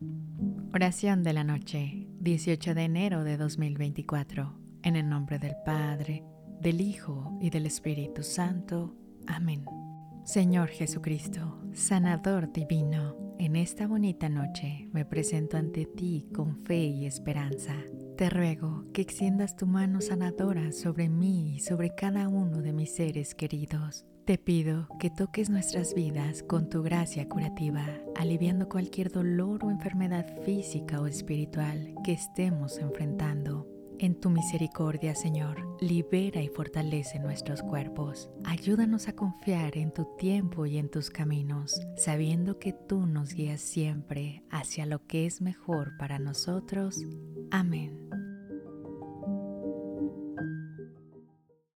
Oración de la noche, 18 de enero de 2024, en el nombre del Padre, del Hijo y del Espíritu Santo. Amén. Señor Jesucristo, sanador divino, en esta bonita noche me presento ante ti con fe y esperanza. Te ruego que extiendas tu mano sanadora sobre mí y sobre cada uno de mis seres queridos te pido que toques nuestras vidas con tu gracia curativa, aliviando cualquier dolor o enfermedad física o espiritual que estemos enfrentando. En tu misericordia, Señor, libera y fortalece nuestros cuerpos. Ayúdanos a confiar en tu tiempo y en tus caminos, sabiendo que tú nos guías siempre hacia lo que es mejor para nosotros. Amén.